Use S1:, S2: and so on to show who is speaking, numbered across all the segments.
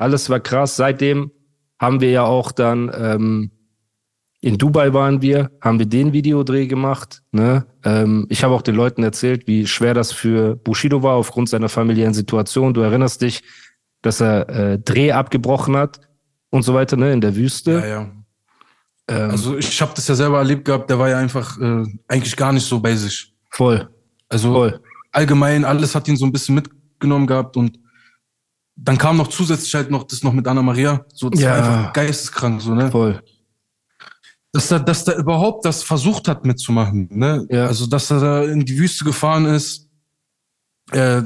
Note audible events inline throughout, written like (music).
S1: Alles war krass. Seitdem haben wir ja auch dann ähm, in Dubai waren wir, haben wir den Videodreh gemacht. Ne? Ähm, ich habe auch den Leuten erzählt, wie schwer das für Bushido war aufgrund seiner familiären Situation. Du erinnerst dich, dass er äh, Dreh abgebrochen hat und so weiter, ne, in der Wüste.
S2: Ja, ja. Ähm, also ich habe das ja selber erlebt gehabt, der war ja einfach äh, eigentlich gar nicht so bei sich.
S1: Voll.
S2: Also
S1: Voll.
S2: allgemein, alles hat ihn so ein bisschen mitgenommen gehabt und dann kam noch zusätzlich halt noch das noch mit Anna Maria. So, das
S1: Ja.
S2: war einfach geisteskrank, so, ne?
S1: Voll.
S2: Dass er, dass er überhaupt das versucht hat mitzumachen, ne?
S1: Ja.
S2: Also, dass er da in die Wüste gefahren ist. Äh,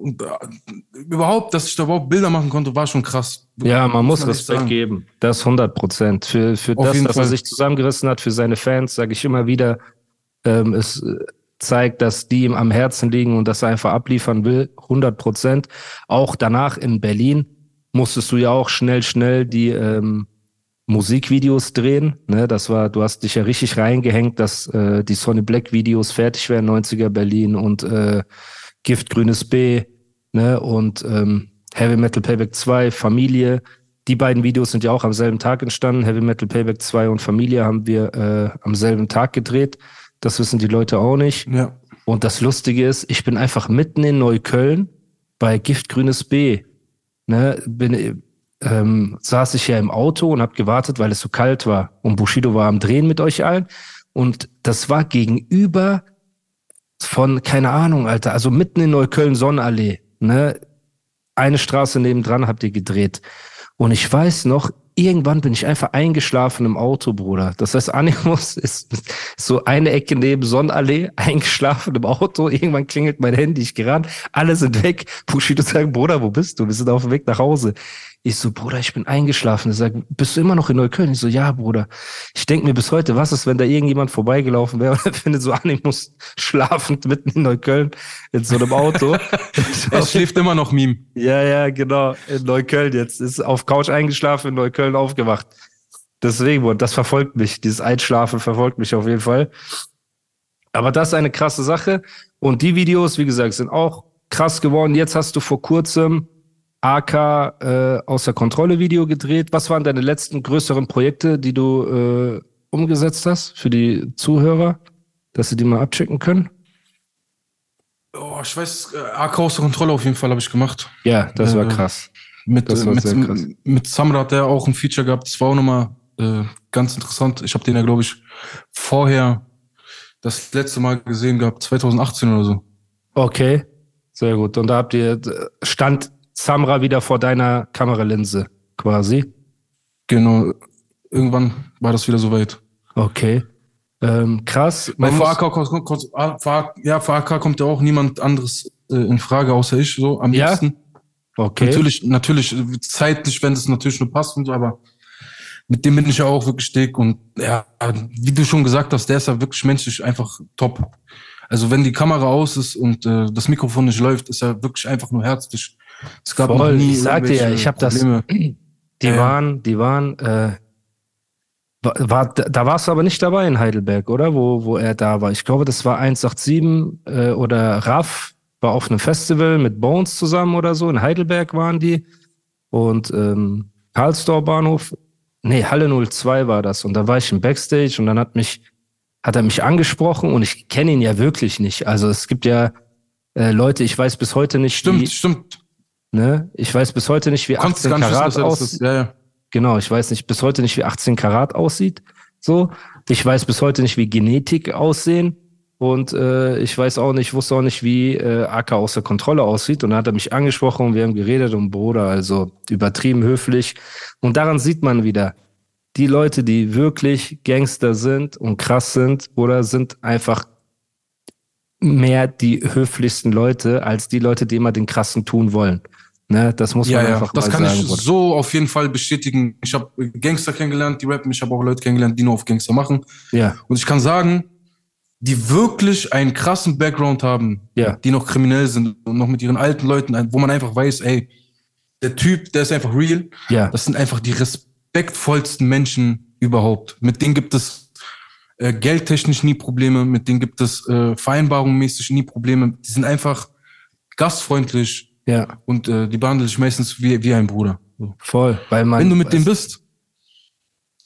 S2: und, äh, überhaupt, dass ich da überhaupt Bilder machen konnte, war schon krass.
S1: Ja, man muss Respekt geben. Das 100 Prozent. Für, für
S2: Auf
S1: das, dass er
S2: Fall.
S1: sich zusammengerissen hat, für seine Fans, sage ich immer wieder, ähm, äh, zeigt, dass die ihm am Herzen liegen und dass er einfach abliefern will. 100 Prozent. Auch danach in Berlin musstest du ja auch schnell, schnell die ähm, Musikvideos drehen. Ne, das war, du hast dich ja richtig reingehängt, dass äh, die Sonny Black Videos fertig wären, 90er Berlin und äh, Gift Grünes B, ne, und ähm, Heavy Metal Payback 2, Familie. Die beiden Videos sind ja auch am selben Tag entstanden. Heavy Metal Payback 2 und Familie haben wir äh, am selben Tag gedreht. Das wissen die Leute auch nicht.
S2: Ja.
S1: Und das Lustige ist, ich bin einfach mitten in Neukölln bei Giftgrünes B. Ne, bin, ähm, saß ich ja im Auto und habe gewartet, weil es so kalt war. Und Bushido war am Drehen mit euch allen. Und das war gegenüber von, keine Ahnung, Alter, also mitten in Neukölln Sonnenallee. Ne? Eine Straße nebendran habt ihr gedreht. Und ich weiß noch, irgendwann bin ich einfach eingeschlafen im Auto, Bruder. Das heißt, Animus (laughs) ist so eine Ecke neben Sonnenallee, eingeschlafen im Auto. Irgendwann klingelt mein Handy, ich gerannt, alle sind weg. Bushido sagt, Bruder, wo bist du? Wir sind auf dem Weg nach Hause. Ich so, Bruder, ich bin eingeschlafen. Er sagt, bist du immer noch in Neukölln? Ich so, ja, Bruder. Ich denke mir bis heute, was ist, wenn da irgendjemand vorbeigelaufen wäre und er findet so Animus schlafend mitten in Neukölln in so einem Auto. (laughs)
S2: Es schläft immer noch Meme.
S1: Ja, ja, genau. In Neukölln jetzt. Ist auf Couch eingeschlafen, in Neukölln aufgewacht. Deswegen, und das verfolgt mich. Dieses Einschlafen verfolgt mich auf jeden Fall. Aber das ist eine krasse Sache. Und die Videos, wie gesagt, sind auch krass geworden. Jetzt hast du vor kurzem AK äh, außer Kontrolle Video gedreht. Was waren deine letzten größeren Projekte, die du äh, umgesetzt hast für die Zuhörer, dass sie die mal abchecken können?
S2: Oh, ich weiß, äh, AK außer Kontrolle auf jeden Fall habe ich gemacht.
S1: Ja, das war
S2: Äh,
S1: krass.
S2: Mit,
S1: Das
S2: äh,
S1: war
S2: mit,
S1: sehr krass.
S2: mit Samra hat der auch ein Feature gehabt. Das war auch nochmal äh, ganz interessant. Ich habe den ja, glaube ich, vorher das letzte Mal gesehen gehabt, 2018 oder so.
S1: Okay, sehr gut. Und da habt ihr, stand Samra wieder vor deiner Kameralinse quasi.
S2: Genau. Irgendwann war das wieder soweit.
S1: Okay. Ähm, krass.
S2: Weil
S1: Man
S2: für
S1: muss,
S2: AK, kommt- kommt- ah, ja, für AK kommt ja auch niemand anderes äh, in Frage, außer ich, so am
S1: Ja?
S2: liebsten.
S1: okay.
S2: Natürlich, natürlich, zeitlich, wenn es natürlich nur passt und so, aber mit dem bin ich ja auch wirklich dick und ja, wie du schon gesagt hast, der ist ja wirklich menschlich einfach top. Also wenn die Kamera aus ist und äh, das Mikrofon nicht läuft, ist er wirklich einfach nur herzlich. Es gab
S1: Voll.
S2: nie
S1: Ich sagte ja, ich habe das. Die
S2: ja.
S1: waren, die waren. Äh, war, da warst du aber nicht dabei in Heidelberg, oder? Wo, wo er da war. Ich glaube, das war 187 äh, oder Raff war auf einem Festival mit Bones zusammen oder so. In Heidelberg waren die. Und ähm, Karlsdorf Bahnhof. Nee, Halle 02 war das. Und da war ich im Backstage und dann hat mich, hat er mich angesprochen und ich kenne ihn ja wirklich nicht. Also es gibt ja äh, Leute, ich weiß bis heute nicht,
S2: Stimmt,
S1: wie,
S2: stimmt.
S1: Ne? Ich weiß bis heute nicht, wie
S2: Konntest
S1: 18
S2: gar nicht wissen,
S1: Karat aussieht.
S2: Ja, ja.
S1: Genau, ich weiß nicht bis heute nicht, wie 18 Karat aussieht. So, ich weiß bis heute nicht, wie Genetik aussehen. Und äh, ich weiß auch nicht, wusste auch nicht, wie äh, AK außer Kontrolle aussieht. Und dann hat er mich angesprochen und wir haben geredet und Bruder, also übertrieben höflich. Und daran sieht man wieder, die Leute, die wirklich Gangster sind und krass sind, oder sind einfach mehr die höflichsten Leute als die Leute, die immer den krassen tun wollen. Ne, das muss
S2: Ja,
S1: man
S2: ja,
S1: einfach
S2: das
S1: mal
S2: kann
S1: sagen.
S2: ich so auf jeden Fall bestätigen. Ich habe Gangster kennengelernt, die rappen. Ich habe auch Leute kennengelernt, die nur auf Gangster machen.
S1: Ja,
S2: Und ich kann sagen, die wirklich einen krassen Background haben,
S1: Ja.
S2: die noch kriminell sind und noch mit ihren alten Leuten, wo man einfach weiß, ey, der Typ, der ist einfach real.
S1: ja,
S2: Das sind einfach die respektvollsten Menschen überhaupt. Mit denen gibt es äh, geldtechnisch nie Probleme, mit denen gibt es äh, vereinbarungsmäßig nie Probleme. Die sind einfach gastfreundlich
S1: ja,
S2: und äh, die behandeln dich meistens wie, wie ein Bruder. So.
S1: voll. Weil man,
S2: Wenn du mit denen bist,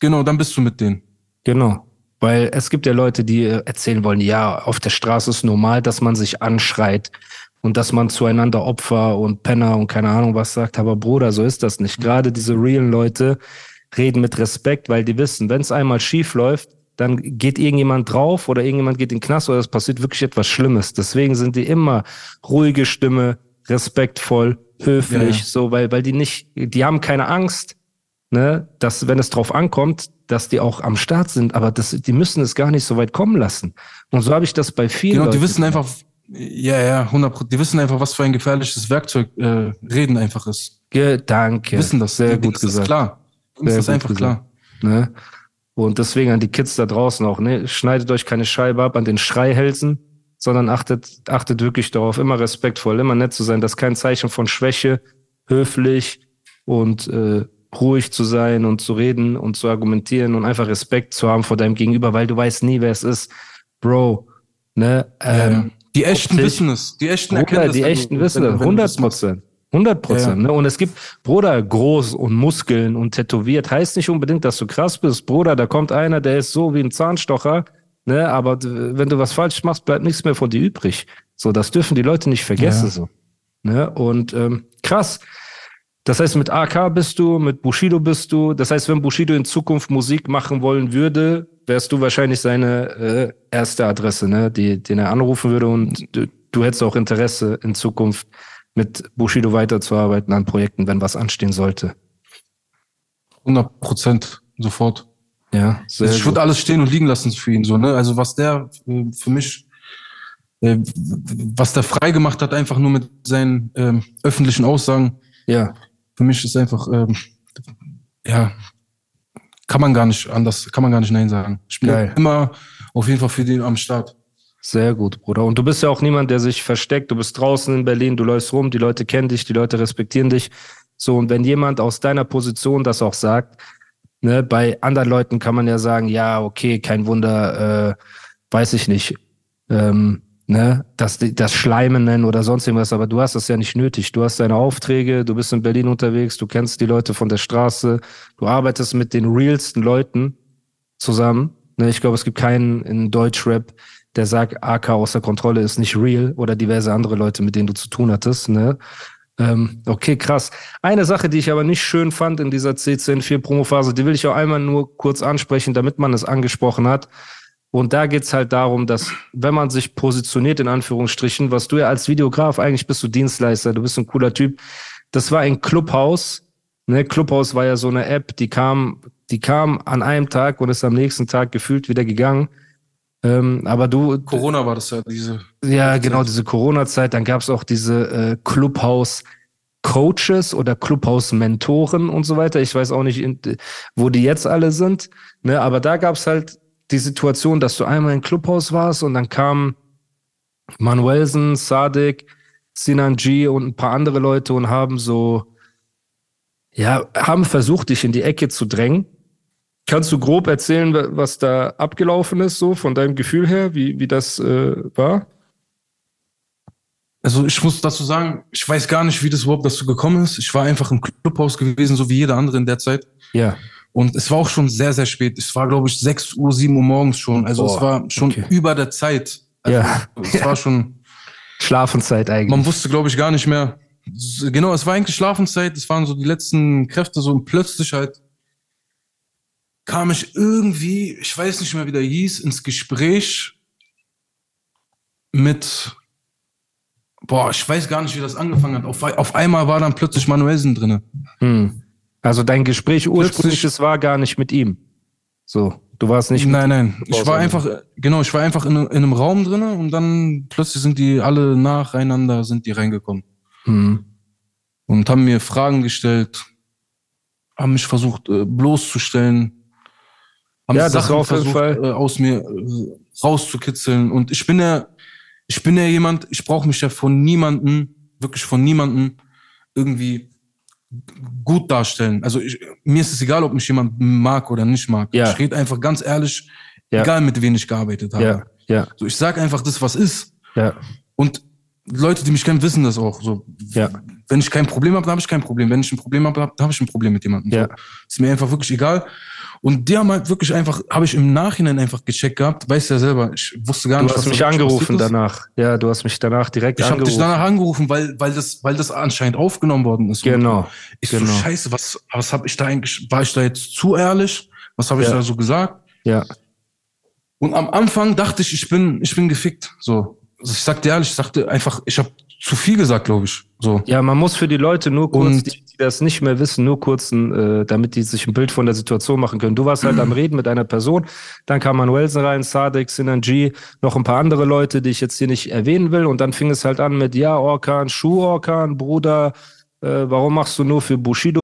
S2: genau, dann bist du mit denen.
S1: Genau. Weil es gibt ja Leute, die äh, erzählen wollen, ja, auf der Straße ist normal, dass man sich anschreit und dass man zueinander Opfer und Penner und keine Ahnung was sagt. Aber Bruder, so ist das nicht. Gerade diese realen Leute reden mit Respekt, weil die wissen, wenn es einmal schief läuft, dann geht irgendjemand drauf oder irgendjemand geht in den Knast oder es passiert wirklich etwas Schlimmes. Deswegen sind die immer ruhige Stimme, respektvoll, höflich,
S2: Ja, ja.
S1: so, weil, weil die nicht, die haben keine Angst, ne, dass, wenn es drauf ankommt, dass die auch am Start sind, aber das, die müssen es gar nicht so weit kommen lassen. Und so habe ich das bei vielen.
S2: Genau, die wissen einfach, ja, ja, 100 Die wissen einfach, was für ein gefährliches Werkzeug äh, Reden einfach ist.
S1: Ge Danke.
S2: Die wissen das.
S1: Sehr
S2: Die-
S1: gut
S2: das ist
S1: gesagt.
S2: klar. Uns
S1: Sehr
S2: ist
S1: gut
S2: einfach
S1: gesagt.
S2: klar.
S1: Ne? Und deswegen an die Kids da draußen auch, ne? Schneidet euch keine Scheibe ab an den Schreihälsen, sondern achtet, achtet wirklich darauf, immer respektvoll, immer nett zu sein. Das ist kein Zeichen von Schwäche, höflich und äh, ruhig zu sein und zu reden und zu argumentieren und einfach Respekt zu haben vor deinem Gegenüber, weil du weißt nie, wer es ist. Bro, ne?
S2: Ja,
S1: Ähm,
S2: ja. die echten wissen es. Die echten erkennen das,
S1: die echten wissen
S2: du
S1: 100
S2: das machst.
S1: Prozent. 100 Prozent.
S2: Ja.
S1: Ne? Und es gibt, Bruder, groß und Muskeln und tätowiert, heißt nicht unbedingt, dass du krass bist. Bruder, da kommt einer, der ist so wie ein Zahnstocher, ne? aber wenn du was falsch machst, bleibt nichts mehr von dir übrig. So, das dürfen die Leute nicht vergessen.
S2: Ja.
S1: So. Ne? Und ähm, krass. Das heißt, mit AK bist du, mit Bushido bist du. Das heißt, wenn Bushido in Zukunft Musik machen wollen würde, wärst du wahrscheinlich seine äh, erste Adresse, ne? Die, den er anrufen würde und du, du hättest auch Interesse in Zukunft mit Bushido weiterzuarbeiten an Projekten, wenn was anstehen sollte.
S2: 100 Prozent sofort.
S1: Ja, sehr
S2: Also ich würde alles stehen und liegen lassen für ihn so, ne? Also was der äh, für mich, äh, was der frei gemacht hat, einfach nur mit seinen ähm, öffentlichen Aussagen,
S1: Ja,
S2: für mich ist einfach, ähm, ja, kann man gar nicht anders, kann man gar nicht Nein sagen. Ich bin
S1: Geil.
S2: immer auf jeden Fall für den am Start.
S1: Sehr gut, Bruder. Und du bist ja auch niemand, der sich versteckt. Du bist draußen in Berlin, du läufst rum, die Leute kennen dich, die Leute respektieren dich. So, und wenn jemand aus deiner Position das auch sagt, ne, bei anderen Leuten kann man ja sagen, ja, okay, kein Wunder, äh, weiß ich nicht, ähm, ne, die das Schleimen nennen oder sonst irgendwas, aber du hast das ja nicht nötig. Du hast deine Aufträge, du bist in Berlin unterwegs, du kennst die Leute von der Straße, du arbeitest mit den realsten Leuten zusammen. Ne, ich glaube, es gibt keinen in Deutschrap, der sagt, AK außer Kontrolle ist nicht real oder diverse andere Leute, mit denen du zu tun hattest. Ne? Ähm, okay, krass. Eine Sache, die ich aber nicht schön fand in dieser C104-Promophase, die will ich auch einmal nur kurz ansprechen, damit man es angesprochen hat. Und da geht's halt darum, dass wenn man sich positioniert, in Anführungsstrichen, was du ja als Videograf, eigentlich bist du Dienstleister, du bist ein cooler Typ. Das war ein Clubhaus. Ne? Clubhaus war ja so eine App, die kam, die kam an einem Tag und ist am nächsten Tag gefühlt wieder gegangen. Ähm, aber du,
S2: Corona war das ja, diese.
S1: ja, genau, diese Corona-Zeit. Dann gab's auch diese äh, Clubhouse-Coaches oder Clubhouse-Mentoren und so weiter. Ich weiß auch nicht, in, wo die jetzt alle sind. Ne? Aber da gab's halt die Situation, dass du einmal im Clubhaus warst und dann kamen Manuelsen, Sadik, Sinan G und ein paar andere Leute und haben so, ja, haben versucht, dich in die Ecke zu drängen. Kannst du grob erzählen, wa- was da abgelaufen ist, so von deinem Gefühl her, wie, wie das äh, war?
S2: Also ich muss dazu sagen, ich weiß gar nicht, wie das überhaupt dazu gekommen ist. Ich war einfach im Clubhaus gewesen, so wie jeder andere in der Zeit.
S1: Ja.
S2: Und es war auch schon sehr, sehr spät. Es war, glaube ich, 6 Uhr, 7 Uhr morgens schon. Also
S1: Boah,
S2: es war schon
S1: okay.
S2: über der Zeit. Also
S1: Ja.
S2: Es war schon, (laughs)
S1: Schlafenszeit eigentlich.
S2: man wusste, glaube ich, gar nicht mehr. Genau, es war eigentlich Schlafenszeit. Es waren so die letzten Kräfte so und plötzlich halt kam ich irgendwie, ich weiß nicht mehr, wie der hieß, ins Gespräch mit, boah, ich weiß gar nicht, wie das angefangen hat. Auf, auf einmal war dann plötzlich Manuelsen drinne.
S1: Hm. Also dein Gespräch ursprünglich,
S2: Plötzlich-
S1: das war gar nicht mit ihm. So, du warst nicht
S2: Nein, nein. Ich war einfach, genau, ich war einfach in, in einem Raum drinne und dann plötzlich sind die alle nacheinander sind die reingekommen
S1: Hm.
S2: und haben mir Fragen gestellt, haben mich versucht äh, bloßzustellen, haben
S1: Ja, das
S2: Sachen
S1: auf
S2: versucht
S1: Fall-
S2: äh, aus mir äh, rauszukitzeln. Und ich bin ja, ich bin ja jemand, ich brauche mich ja von niemanden, wirklich von niemanden irgendwie gut darstellen. Also ich, mir ist es egal, ob mich jemand mag oder nicht mag.
S1: Ja.
S2: Ich rede einfach ganz ehrlich,
S1: Ja.
S2: egal mit wem ich gearbeitet habe.
S1: Ja, ja,
S2: So, ich sag einfach das, was ist.
S1: ja,
S2: Und Leute, die mich kennen, wissen das auch. So,
S1: ja,
S2: wenn ich kein Problem habe, dann habe ich kein Problem. Wenn ich ein Problem habe, dann habe ich ein Problem mit jemandem.
S1: Ja.
S2: So. Ist mir einfach wirklich egal. Und die haben halt wirklich einfach, habe ich im Nachhinein einfach gecheckt gehabt, weißt ja selber, ich wusste gar
S1: Du
S2: nicht,
S1: hast
S2: da
S1: mich angerufen danach. Ja, du hast mich danach direkt
S2: Ich habe dich
S1: angerufen.
S2: danach angerufen, weil, weil, das, weil das anscheinend aufgenommen worden ist. Und
S1: Genau.
S2: Ich
S1: genau.
S2: so, scheiße, was, was habe ich da eigentlich, war ich da jetzt zu ehrlich? Was habe ich
S1: Ja.
S2: da so gesagt?
S1: Ja,
S2: Und am Anfang dachte ich, ich bin, ich bin gefickt. So. Also ich sagte ehrlich, ich sagte einfach, ich habe zu viel gesagt, glaube ich. So.
S1: ja, man muss für die Leute nur kurz,
S2: Und-
S1: die, die das nicht mehr wissen, nur kurz, äh, damit die sich ein Bild von der Situation machen können. Du warst halt am Reden mit einer Person, dann kam Manuelsen rein, Sadek, Sinanji, noch ein paar andere Leute, die ich jetzt hier nicht erwähnen will. Und dann fing es halt an mit, ja, Orkan, Schuh-Orkan, Bruder, äh, warum machst du nur für Bushido?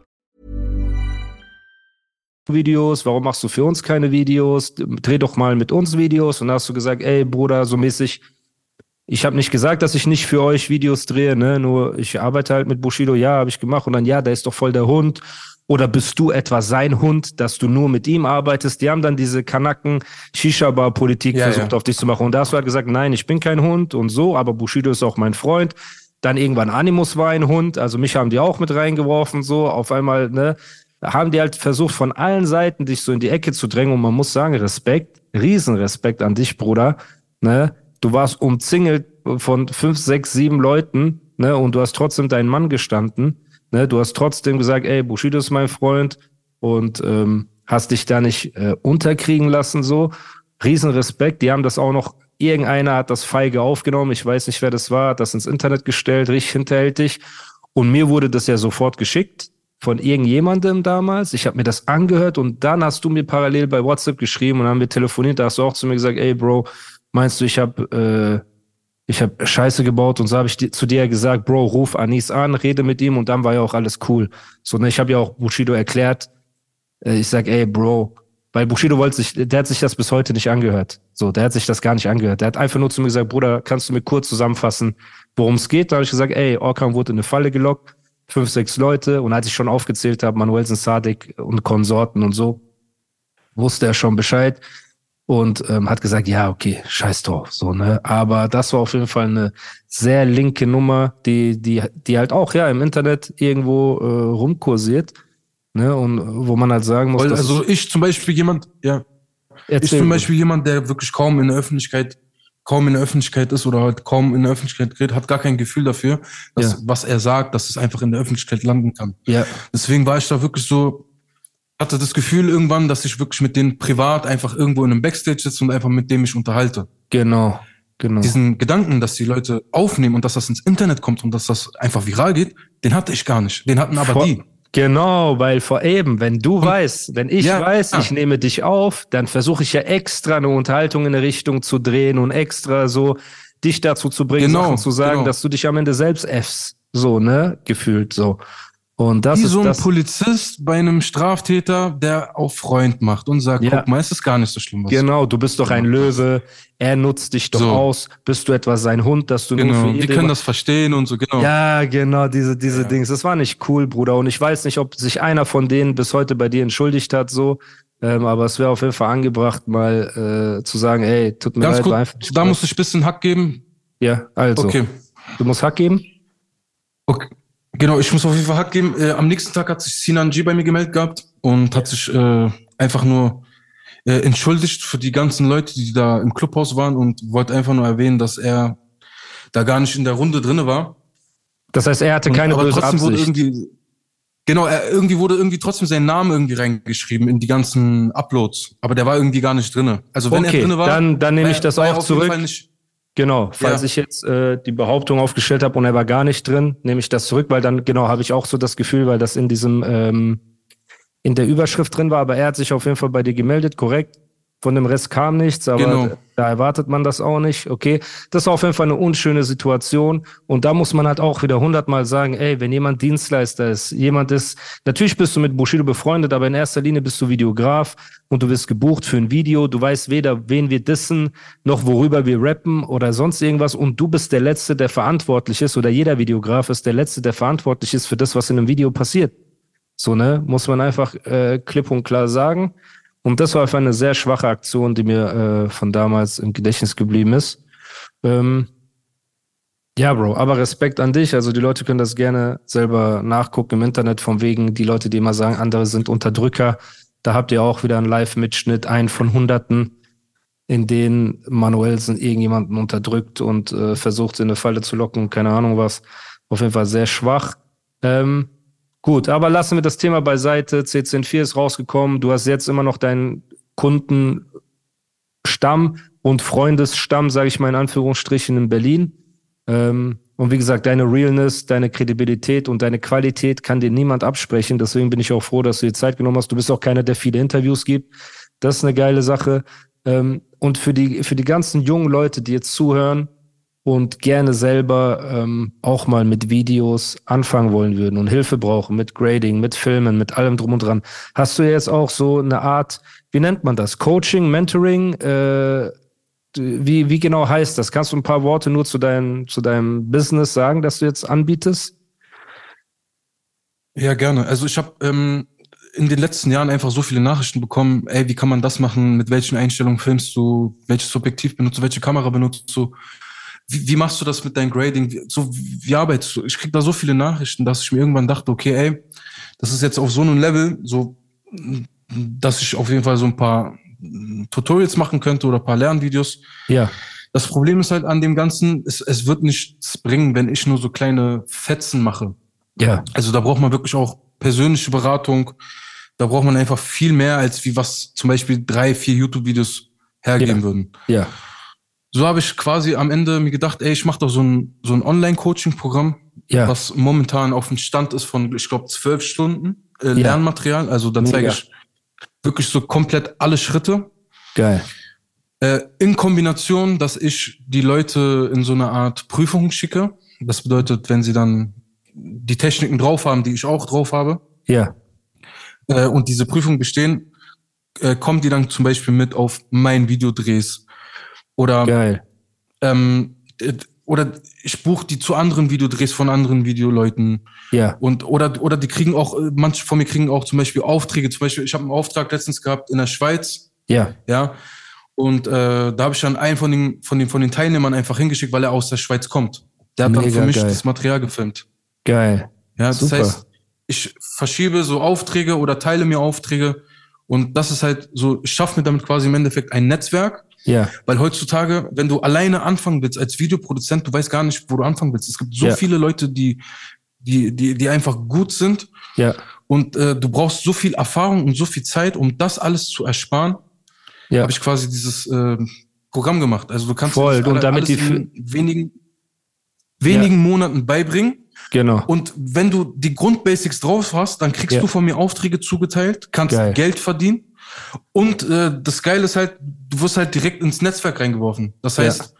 S1: Videos, warum machst du für uns keine Videos? Dreh doch mal mit uns Videos. Und da hast du gesagt, ey Bruder, so mäßig, ich habe nicht gesagt, dass ich nicht für euch Videos drehe, ne? Nur ich arbeite halt mit Bushido, ja, habe ich gemacht. Und dann, ja, da ist doch voll der Hund. Oder bist du etwa sein Hund, dass du nur mit ihm arbeitest? Die haben dann diese Kanaken Shisha-Bar-Politik
S2: Ja,
S1: versucht
S2: ja.
S1: auf dich zu machen. Und da hast du halt gesagt, nein, ich bin kein Hund und so, aber Bushido ist auch mein Freund. Dann irgendwann Animus war ein Hund, also mich haben die auch mit reingeworfen, so auf einmal, ne? Haben die halt versucht, von allen Seiten dich so in die Ecke zu drängen und man muss sagen, Respekt, Riesenrespekt an dich, Bruder, ne? Du warst umzingelt von fünf, sechs, sieben Leuten, ne? Und du hast trotzdem deinen Mann gestanden, ne? Du hast trotzdem gesagt, ey, Bushido ist mein Freund und ähm, hast dich da nicht äh, unterkriegen lassen, so. Riesenrespekt, die haben das auch noch, irgendeiner hat das feige aufgenommen, ich weiß nicht, wer das war, hat das ins Internet gestellt, richtig hinterhältig. Und mir wurde das ja sofort geschickt von irgendjemandem damals. Ich habe mir das angehört und dann hast du mir parallel bei WhatsApp geschrieben und haben wir telefoniert. Da hast du auch zu mir gesagt, ey Bro, meinst du, ich habe äh, ich habe Scheiße gebaut und so habe ich zu dir gesagt, Bro, ruf Anis an, rede mit ihm und dann war ja auch alles cool. So, ne, ich habe ja auch Bushido erklärt. Äh, ich sag, ey Bro, weil Bushido wollte sich, der hat sich das bis heute nicht angehört. So, der hat sich das gar nicht angehört. Der hat einfach nur zu mir gesagt, Bruder, kannst du mir kurz zusammenfassen, worum es geht? Da habe ich gesagt, ey, Orkan wurde in eine Falle gelockt, fünf, sechs Leute. Und als ich schon aufgezählt habe, Manuelsen Sadik und Konsorten und so, wusste er schon Bescheid und ähm, hat gesagt, ja, okay, scheiß drauf, so, ne. Aber das war auf jeden Fall eine sehr linke Nummer, die, die, die halt auch, ja, im Internet irgendwo äh, rumkursiert, ne, und wo man halt sagen muss,
S2: Weil, also ich zum Beispiel jemand, ja, ich zum. Beispiel jemand, der wirklich kaum in der Öffentlichkeit, kaum in der Öffentlichkeit ist oder halt kaum in der Öffentlichkeit redet, hat gar kein Gefühl dafür, dass
S1: Ja.
S2: was er sagt, dass es einfach in der Öffentlichkeit landen kann.
S1: Ja,
S2: Deswegen war ich da wirklich so, hatte das Gefühl irgendwann, dass ich wirklich mit denen privat einfach irgendwo in einem Backstage sitze und einfach mit dem mich unterhalte.
S1: genau, genau.
S2: Diesen Gedanken, dass die Leute aufnehmen und dass das ins Internet kommt und dass das einfach viral geht, den hatte ich gar nicht. Den hatten aber
S1: Vor-
S2: die.
S1: Genau, weil vor eben, wenn du weißt, wenn ich
S2: Ja,
S1: weiß,
S2: ja.
S1: ich nehme dich auf, dann versuche ich ja extra eine Unterhaltung in eine Richtung zu drehen und extra so dich dazu zu bringen,
S2: Genau,
S1: Sachen zu sagen,
S2: genau.
S1: dass du dich am Ende selbst effst. So, ne? Gefühlt so. Und das
S2: Wie
S1: ist
S2: so ein
S1: das.
S2: Polizist bei einem Straftäter, der auf Freund macht und sagt,
S1: Ja.
S2: guck mal, es ist gar nicht so schlimm.
S1: Genau, du bist doch ein Löwe, er nutzt dich doch
S2: So.
S1: aus. Bist du etwa sein Hund, dass du nur
S2: Genau,
S1: für ihn
S2: die können das verstehen und so, genau.
S1: Ja, genau, diese, diese Dings. Das war nicht cool, Bruder. Und ich weiß nicht, ob sich einer von denen bis heute bei dir entschuldigt hat, so. Ähm, aber es wäre auf jeden Fall angebracht, mal äh, zu sagen, ey, tut mir
S2: Ganz
S1: leid,
S2: gut,
S1: einfach
S2: da
S1: cool.
S2: muss ich ein bisschen Hack geben.
S1: Ja, also.
S2: Okay.
S1: Du musst Hack geben?
S2: Okay. Genau, ich muss auf jeden Fall Hack geben. Äh, am nächsten Tag hat sich Sinan G bei mir gemeldet gehabt und hat sich äh, einfach nur äh, entschuldigt für die ganzen Leute, die da im Clubhaus waren und wollte einfach nur erwähnen, dass er da gar nicht in der Runde drinne war.
S1: Das heißt, er hatte
S2: Und-
S1: keine
S2: aber
S1: böse
S2: trotzdem wurde
S1: Absicht.
S2: irgendwie genau er, irgendwie wurde irgendwie trotzdem sein Name irgendwie reingeschrieben in die ganzen Uploads, aber der war irgendwie gar nicht drinne. Also wenn
S1: Okay,
S2: er drinne war,
S1: dann- dann nehme ich das auch zurück.
S2: Nicht,
S1: Genau, falls
S2: Ja.
S1: ich jetzt äh, die Behauptung aufgestellt habe und er war gar nicht drin, nehme ich das zurück, weil dann genau habe ich auch so das Gefühl, weil das in diesem ähm, in der Überschrift drin war, aber er hat sich auf jeden Fall bei dir gemeldet, korrekt. Von dem Rest kam nichts, aber
S2: Genau.
S1: da erwartet man das auch nicht. Okay, das ist auf jeden Fall eine unschöne Situation und da muss man halt auch wieder hundertmal sagen, ey, wenn jemand Dienstleister ist, jemand ist, natürlich bist du mit Bushido befreundet, aber in erster Linie bist du Videograf und du wirst gebucht für ein Video, du weißt weder, wen wir dissen, noch worüber wir rappen oder sonst irgendwas und du bist der Letzte, der verantwortlich ist oder jeder Videograf ist der Letzte, der verantwortlich ist für das, was in einem Video passiert. So, ne, muss man einfach äh, klipp und klar sagen. Und das war einfach eine sehr schwache Aktion, die mir äh, von damals im Gedächtnis geblieben ist. Ähm, ja, Bro, aber Respekt an dich. Also die Leute können das gerne selber nachgucken im Internet, von wegen die Leute, die immer sagen, andere sind Unterdrücker. Da habt ihr auch wieder einen Live-Mitschnitt, einen von Hunderten, in denen Manuelsen irgendjemanden unterdrückt und äh, versucht, in eine Falle zu locken, keine Ahnung was. Auf jeden Fall sehr schwach. Ähm, gut, aber lassen wir das Thema beiseite. C104 ist rausgekommen. Du hast jetzt immer noch deinen Kundenstamm und Freundesstamm, sage ich mal in Anführungsstrichen, in Berlin. Ähm, und wie gesagt, deine Realness, deine Kredibilität und deine Qualität kann dir niemand absprechen. Deswegen bin ich auch froh, dass du dir Zeit genommen hast. Du bist auch keiner, der viele Interviews gibt. Das ist eine geile Sache. Ähm, und für die, für die ganzen jungen Leute, die jetzt zuhören und gerne selber ähm, auch mal mit Videos anfangen wollen würden und Hilfe brauchen mit Grading, mit Filmen, mit allem drum und dran, hast du jetzt auch so eine Art, wie nennt man das? Coaching, Mentoring? Äh, wie, wie genau heißt das? Kannst du ein paar Worte nur zu deinem, zu deinem Business sagen, das du jetzt anbietest?
S2: Ja, gerne. Also ich habe ähm, in den letzten Jahren einfach so viele Nachrichten bekommen, ey, wie kann man das machen, mit welchen Einstellungen filmst du, welches Objektiv benutzt du, welche Kamera benutzt du, wie, wie machst du das mit deinem Grading, wie, so, wie arbeitest du? Ich krieg da so viele Nachrichten, dass ich mir irgendwann dachte, okay, ey, das ist jetzt auf so einem Level, so, dass ich auf jeden Fall so ein paar Tutorials machen könnte oder ein paar Lernvideos.
S1: Ja.
S2: Das Problem ist halt an dem Ganzen, es, es wird nichts bringen, wenn ich nur so kleine Fetzen mache.
S1: Ja.
S2: Also da braucht man wirklich auch persönliche Beratung. Da braucht man einfach viel mehr, als wie was zum Beispiel drei, vier YouTube-Videos hergeben
S1: Ja.
S2: würden.
S1: Ja.
S2: So habe ich quasi am Ende mir gedacht, ey, ich mache doch so ein, so ein Online-Coaching-Programm,
S1: Ja.
S2: was momentan auf dem Stand ist von, ich glaube, zwölf Stunden äh,
S1: Ja.
S2: Lernmaterial. Also da zeige ich wirklich so komplett alle Schritte.
S1: Geil.
S2: Äh, in Kombination, dass ich die Leute in so eine Art Prüfung schicke. Das bedeutet, wenn sie dann die Techniken drauf haben, die ich auch drauf habe,
S1: Ja.
S2: äh, und diese Prüfung bestehen, äh, kommen die dann zum Beispiel mit auf mein Videodrehs. Oder,
S1: Geil.
S2: ähm, äh, oder ich buche die zu anderen Videodrehs von anderen Videoleuten.
S1: Ja.
S2: Und, oder, oder die kriegen auch, äh, manche von mir kriegen auch zum Beispiel Aufträge. Zum Beispiel, ich habe einen Auftrag letztens gehabt in der Schweiz.
S1: Ja.
S2: Ja. Und äh, da habe ich dann einen von den, von, den, von den Teilnehmern einfach hingeschickt, weil er aus der Schweiz kommt. Der hat dann
S1: Mega
S2: für mich
S1: geil.
S2: das Material gefilmt.
S1: Geil.
S2: Ja, das
S1: Super.
S2: heißt, ich verschiebe so Aufträge oder teile mir Aufträge. Und das ist halt so, ich schaffe mir damit quasi im Endeffekt ein Netzwerk.
S1: Ja.
S2: Weil heutzutage, wenn du alleine anfangen willst als Videoproduzent, du weißt gar nicht, wo du anfangen willst. Es gibt so
S1: Ja.
S2: viele Leute, die, die, die, die einfach gut sind.
S1: Ja.
S2: Und äh, du brauchst so viel Erfahrung und so viel Zeit, um das alles zu ersparen
S1: Ja.
S2: habe ich quasi dieses äh, Programm gemacht. Also du kannst
S1: Voll. Und damit
S2: alles
S1: die
S2: in wenigen, wenigen Monaten beibringen.
S1: Genau.
S2: Und wenn du die Grundbasics drauf hast, dann kriegst
S1: Ja.
S2: du von mir Aufträge zugeteilt, kannst
S1: Geil.
S2: Geld verdienen. Und äh, das Geile ist halt, du wirst halt direkt ins Netzwerk reingeworfen. Das
S1: Ja.
S2: heißt,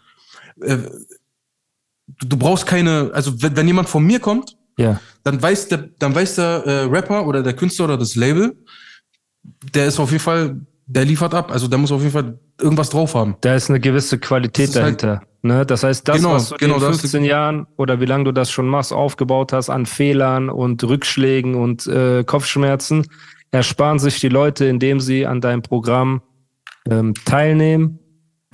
S2: äh, du, du brauchst keine, also wenn, wenn jemand von mir kommt,
S1: Ja.
S2: dann weiß der, dann weiß der äh, Rapper oder der Künstler oder das Label, der ist auf jeden Fall, der liefert ab. Also der muss auf jeden Fall irgendwas drauf haben.
S1: Da ist eine gewisse Qualität
S2: Das halt-
S1: dahinter. ne? Das heißt, das,
S2: Genau,
S1: was du
S2: genau,
S1: in
S2: das-
S1: 15 Jahren oder wie lange du das schon machst, aufgebaut hast an Fehlern und Rückschlägen und äh, Kopfschmerzen, ersparen sich die Leute, indem sie an deinem Programm ähm, teilnehmen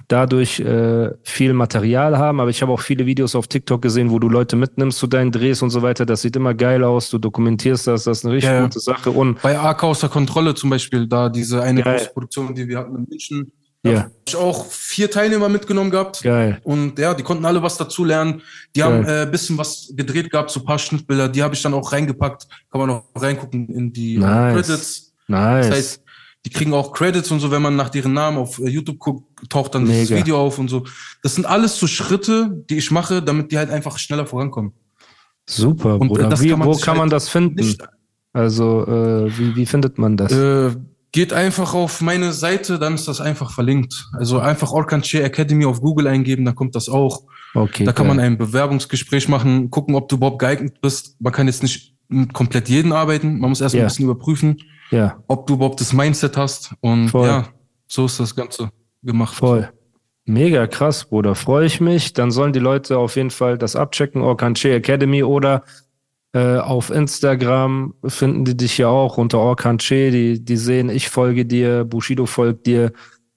S1: dadurch äh, viel Material haben. Aber ich habe auch viele Videos auf TikTok gesehen, wo du Leute mitnimmst zu deinen Drehs und so weiter. Das sieht immer geil aus. Du dokumentierst das. Das ist eine richtig
S2: Ja,
S1: gute Sache. Und
S2: Bei AK außer Kontrolle zum Beispiel, da diese eine
S1: Geil.
S2: große Produktion, die wir hatten in München,
S1: Ja.
S2: da hab ich auch vier Teilnehmer mitgenommen gehabt.
S1: geil.
S2: Und ja, die konnten alle was dazu lernen. Die
S1: Geil.
S2: haben ein äh, bisschen was gedreht gehabt, so ein paar Schnittbilder. Die habe ich dann auch reingepackt. Kann man auch reingucken in die
S1: Nice.
S2: Credits.
S1: Nice.
S2: Das heißt, die kriegen auch Credits und so, wenn man nach deren Namen auf äh, YouTube guckt, taucht dann das
S1: Mega.
S2: Video auf und so. Das sind alles so Schritte, die ich mache, damit die halt einfach schneller vorankommen.
S1: Super,
S2: Und,
S1: Bruder.
S2: das
S1: Wie,
S2: kann
S1: wo kann
S2: halt
S1: man das finden?
S2: Nicht,
S1: Also, äh, wie, wie findet man das?
S2: äh, geht einfach auf meine Seite, dann ist das einfach verlinkt. Also einfach Orkan Che Academy auf Google eingeben, dann kommt das auch.
S1: okay.
S2: Da kann
S1: geil.
S2: man ein Bewerbungsgespräch machen, gucken, ob du überhaupt geeignet bist. Man kann jetzt nicht mit komplett jeden arbeiten. Man muss erst mal
S1: Ja.
S2: ein bisschen überprüfen,
S1: Ja,
S2: ob du überhaupt das Mindset hast. Und
S1: Voll.
S2: ja, so ist das Ganze gemacht.
S1: voll. Mega krass, Bruder. Freue ich mich. Dann sollen die Leute auf jeden Fall das abchecken. Orkan-Che Academy oder äh, auf Instagram finden die dich ja auch unter Orkan-Che. Die, die sehen, ich folge dir, Bushido folgt dir.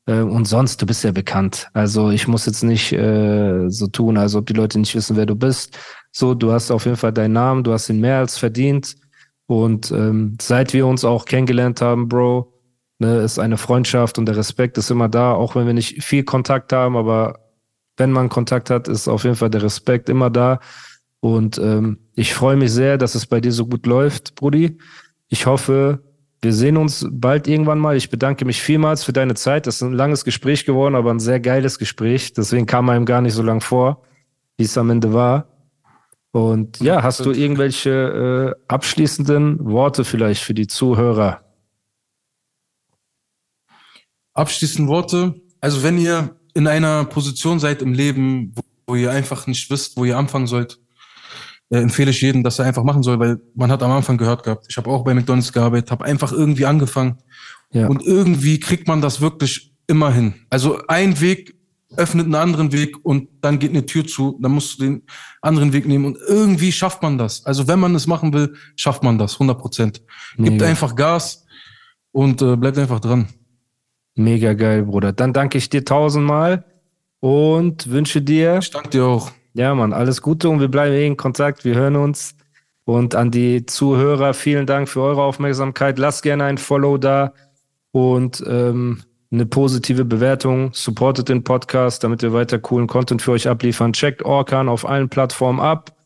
S1: Äh, und sonst, du bist ja bekannt. Also ich muss jetzt nicht äh, so tun, als ob die Leute nicht wissen, wer du bist. So, du hast auf jeden Fall deinen Namen, du hast ihn mehr als verdient. Und ähm, seit wir uns auch kennengelernt haben, Bro, ne, ist eine Freundschaft und der Respekt ist immer da, auch wenn wir nicht viel Kontakt haben, aber wenn man Kontakt hat, ist auf jeden Fall der Respekt immer da. Und ähm, ich freue mich sehr, dass es bei dir so gut läuft, Brudi. Ich hoffe, wir sehen uns bald irgendwann mal. Ich bedanke mich vielmals für deine Zeit. Das ist ein langes Gespräch geworden, aber ein sehr geiles Gespräch. Deswegen kam einem gar nicht so lang vor, wie es am Ende war. Und ja, hast du irgendwelche äh, abschließenden Worte vielleicht für die Zuhörer?
S2: Abschließend Worte. Also wenn ihr in einer Position seid im Leben, wo, wo ihr einfach nicht wisst, wo ihr anfangen sollt, äh, empfehle ich jedem, dass er einfach machen soll, weil man hat am Anfang gehört gehabt, ich habe auch bei McDonalds gearbeitet, habe einfach irgendwie angefangen
S1: Ja.
S2: und irgendwie kriegt man das wirklich immer hin. Also ein Weg öffnet einen anderen Weg und dann geht eine Tür zu, dann musst du den anderen Weg nehmen und irgendwie schafft man das. Also wenn man es machen will, schafft man das, 100 Prozent. Gibt
S1: Mega.
S2: einfach Gas und äh, bleibt einfach dran.
S1: Mega geil, Bruder. Dann danke ich dir tausendmal und wünsche dir,
S2: Ich danke dir auch.
S1: ja, Mann, alles Gute und wir bleiben eh in Kontakt. Wir hören uns. Und an die Zuhörer, vielen Dank für eure Aufmerksamkeit. Lasst gerne ein Follow da und ähm, eine positive Bewertung. Supportet den Podcast, damit wir weiter coolen Content für euch abliefern. Checkt Orkan auf allen Plattformen ab.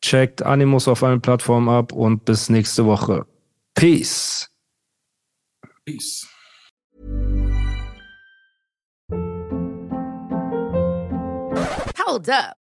S1: Checkt Animus auf allen Plattformen ab und bis nächste Woche. Peace.
S2: Peace.
S3: Hold up.